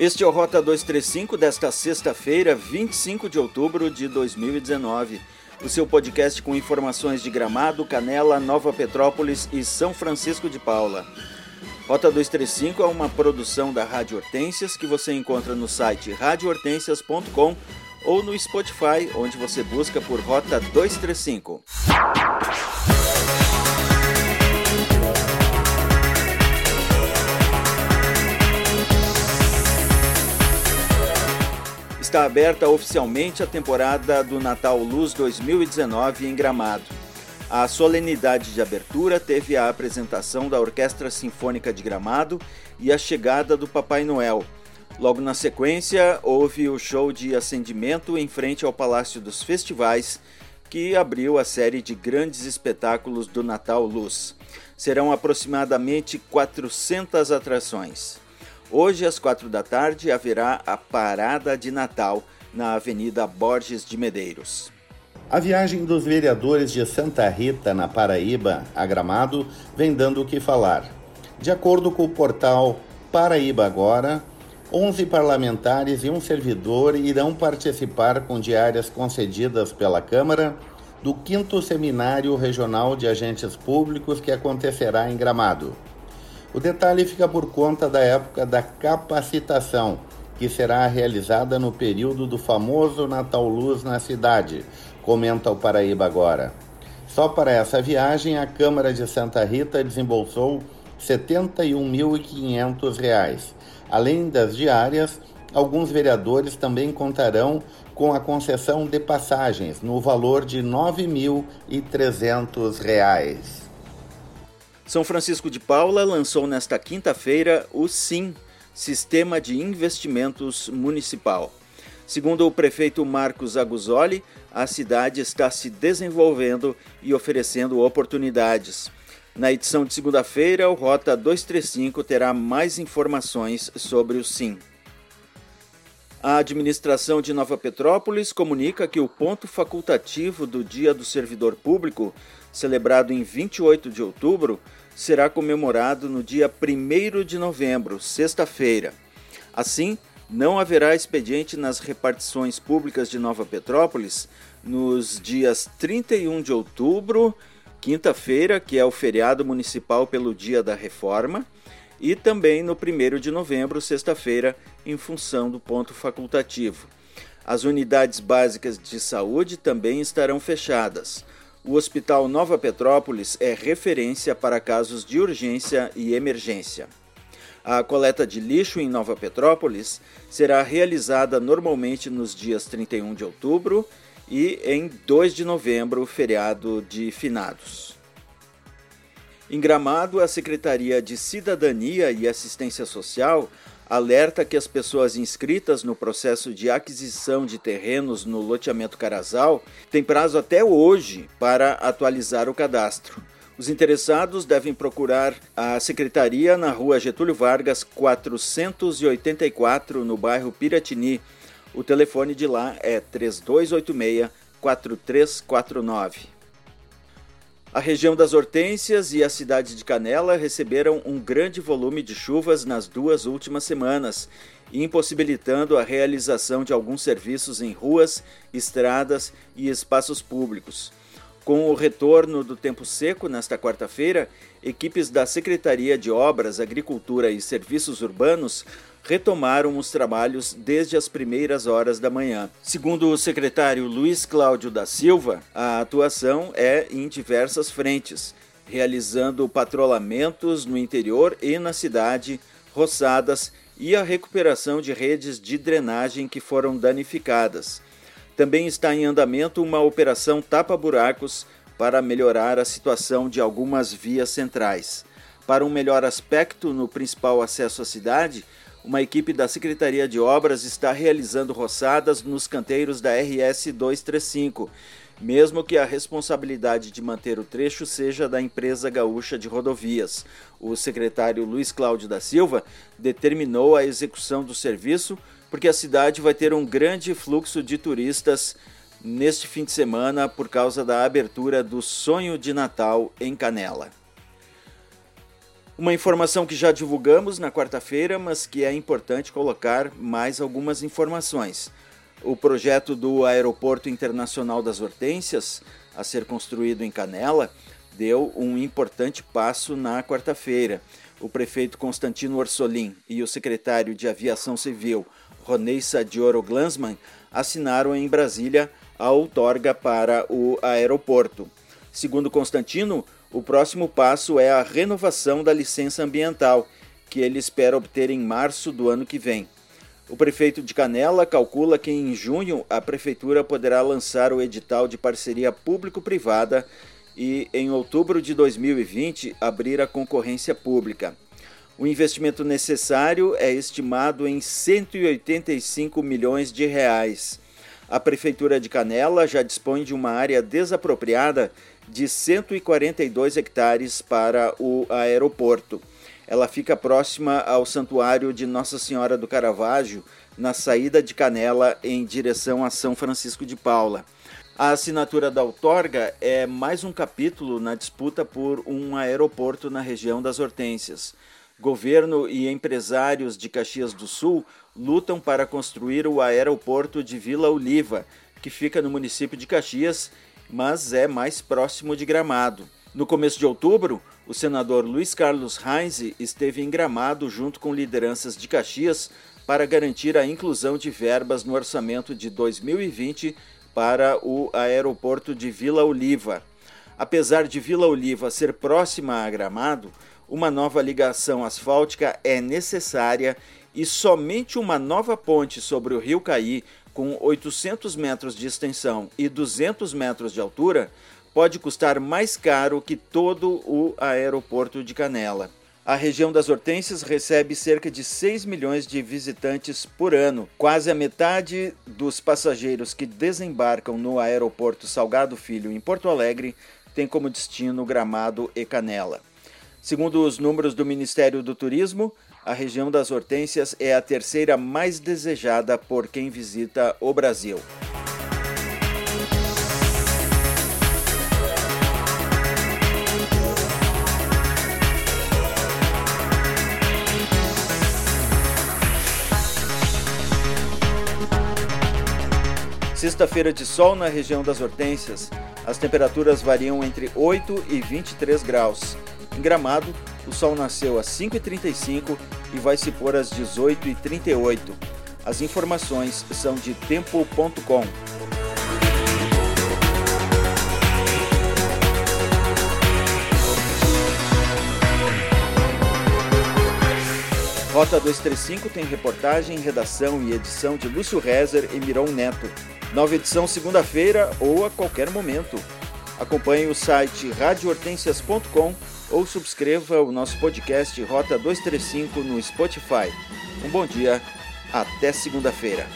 Este é o Rota 235 desta sexta-feira, 25 de outubro de 2019. O seu podcast com informações de Gramado, Canela, Nova Petrópolis e São Francisco de Paula. Rota 235 é uma produção da Rádio Hortências que você encontra no site radiohortências.com ou no Spotify, onde você busca por Rota 235. Está aberta oficialmente a temporada do Natal Luz 2019 em Gramado. A solenidade de abertura teve a apresentação da Orquestra Sinfônica de Gramado e a chegada do Papai Noel. Logo na sequência, houve o show de acendimento em frente ao Palácio dos Festivais, que abriu a série de grandes espetáculos do Natal Luz. Serão aproximadamente 400 atrações. Hoje, às quatro da tarde, haverá a Parada de Natal na Avenida Borges de Medeiros. A viagem dos vereadores de Santa Rita, na Paraíba, a Gramado, vem dando o que falar. De acordo com o portal Paraíba Agora, 11 parlamentares e um servidor irão participar com diárias concedidas pela Câmara do 5 Seminário Regional de Agentes Públicos que acontecerá em Gramado. O detalhe fica por conta da época da capacitação, que será realizada no período do famoso Natal Luz na cidade, comenta o Paraíba agora. Só para essa viagem, a Câmara de Santa Rita desembolsou R$ 71.500. Além das diárias, alguns vereadores também contarão com a concessão de passagens no valor de R$ 9.300. São Francisco de Paula lançou nesta quinta-feira o SIM, Sistema de Investimentos Municipal. Segundo o prefeito Marcos Aguzoli, a cidade está se desenvolvendo e oferecendo oportunidades. Na edição de segunda-feira, o Rota 235 terá mais informações sobre o SIM. A administração de Nova Petrópolis comunica que o ponto facultativo do Dia do Servidor Público, celebrado em 28 de outubro, será comemorado no dia 1 de novembro, sexta-feira. Assim, não haverá expediente nas repartições públicas de Nova Petrópolis nos dias 31 de outubro, quinta-feira, que é o feriado municipal pelo Dia da Reforma, e também no 1 de novembro, sexta-feira, em função do ponto facultativo. As unidades básicas de saúde também estarão fechadas. O Hospital Nova Petrópolis é referência para casos de urgência e emergência. A coleta de lixo em Nova Petrópolis será realizada normalmente nos dias 31 de outubro e em 2 de novembro, feriado de finados. Em Gramado, a Secretaria de Cidadania e Assistência Social alerta que as pessoas inscritas no processo de aquisição de terrenos no loteamento Carasal têm prazo até hoje para atualizar o cadastro. Os interessados devem procurar a secretaria na rua Getúlio Vargas, 484, no bairro Piratini. O telefone de lá é 3286 4349. A região das Hortênsias e a cidade de Canela receberam um grande volume de chuvas nas duas últimas semanas, impossibilitando a realização de alguns serviços em ruas, estradas e espaços públicos. Com o retorno do tempo seco nesta quarta-feira, equipes da Secretaria de Obras, Agricultura e Serviços Urbanos retomaram os trabalhos desde as primeiras horas da manhã. Segundo o secretário Luiz Cláudio da Silva, a atuação é em diversas frentes, realizando patrolamentos no interior e na cidade, roçadas e a recuperação de redes de drenagem que foram danificadas. Também está em andamento uma operação tapa-buracos para melhorar a situação de algumas vias centrais. Para um melhor aspecto no principal acesso à cidade, uma equipe da Secretaria de Obras está realizando roçadas nos canteiros da RS 235, mesmo que a responsabilidade de manter o trecho seja da empresa gaúcha de rodovias. O secretário Luiz Cláudio da Silva determinou a execução do serviço porque a cidade vai ter um grande fluxo de turistas neste fim de semana por causa da abertura do Sonho de Natal em Canela. Uma informação que já divulgamos na quarta-feira, mas que é importante colocar mais algumas informações. O projeto do Aeroporto Internacional das Hortênsias, a ser construído em Canela, deu um importante passo na quarta-feira. O prefeito Constantino Orsolim e o secretário de Aviação Civil, Ronei Sadioro Glansman, assinaram em Brasília a outorga para o aeroporto. Segundo Constantino, o próximo passo é a renovação da licença ambiental, que ele espera obter em março do ano que vem. O prefeito de Canela calcula que em junho a prefeitura poderá lançar o edital de parceria público-privada e, em outubro de 2020, abrir a concorrência pública. O investimento necessário é estimado em 185 milhões de reais. A Prefeitura de Canela já dispõe de uma área desapropriada de 142 hectares para o aeroporto. Ela fica próxima ao Santuário de Nossa Senhora do Caravaggio, na saída de Canela em direção a São Francisco de Paula. A assinatura da outorga é mais um capítulo na disputa por um aeroporto na região das Hortênsias. Governo e empresários de Caxias do Sul lutam para construir o aeroporto de Vila Oliva, que fica no município de Caxias, mas é mais próximo de Gramado. No começo de outubro, o senador Luiz Carlos Heinze esteve em Gramado junto com lideranças de Caxias para garantir a inclusão de verbas no orçamento de 2020 para o aeroporto de Vila Oliva. Apesar de Vila Oliva ser próxima a Gramado, uma nova ligação asfáltica é necessária e somente uma nova ponte sobre o Rio Caí, com 800 metros de extensão e 200 metros de altura, pode custar mais caro que todo o aeroporto de Canela. A região das Hortênsias recebe cerca de 6 milhões de visitantes por ano. Quase a metade dos passageiros que desembarcam no aeroporto Salgado Filho, em Porto Alegre, tem como destino Gramado e Canela. Segundo os números do Ministério do Turismo, a região das Hortênsias é a terceira mais desejada por quem visita o Brasil. Sexta-feira de sol na região das Hortênsias. As temperaturas variam entre 8 e 23 graus. Em Gramado, o sol nasceu às 5h35 e vai se pôr às 18h38. As informações são de tempo.com. Rota 235 tem reportagem, redação e edição de Lúcio Rezer e Miron Neto. Nova edição segunda-feira ou a qualquer momento. Acompanhe o site radiohortensias.com ou subscreva o nosso podcast Rota 235 no Spotify. Um bom dia, até segunda-feira.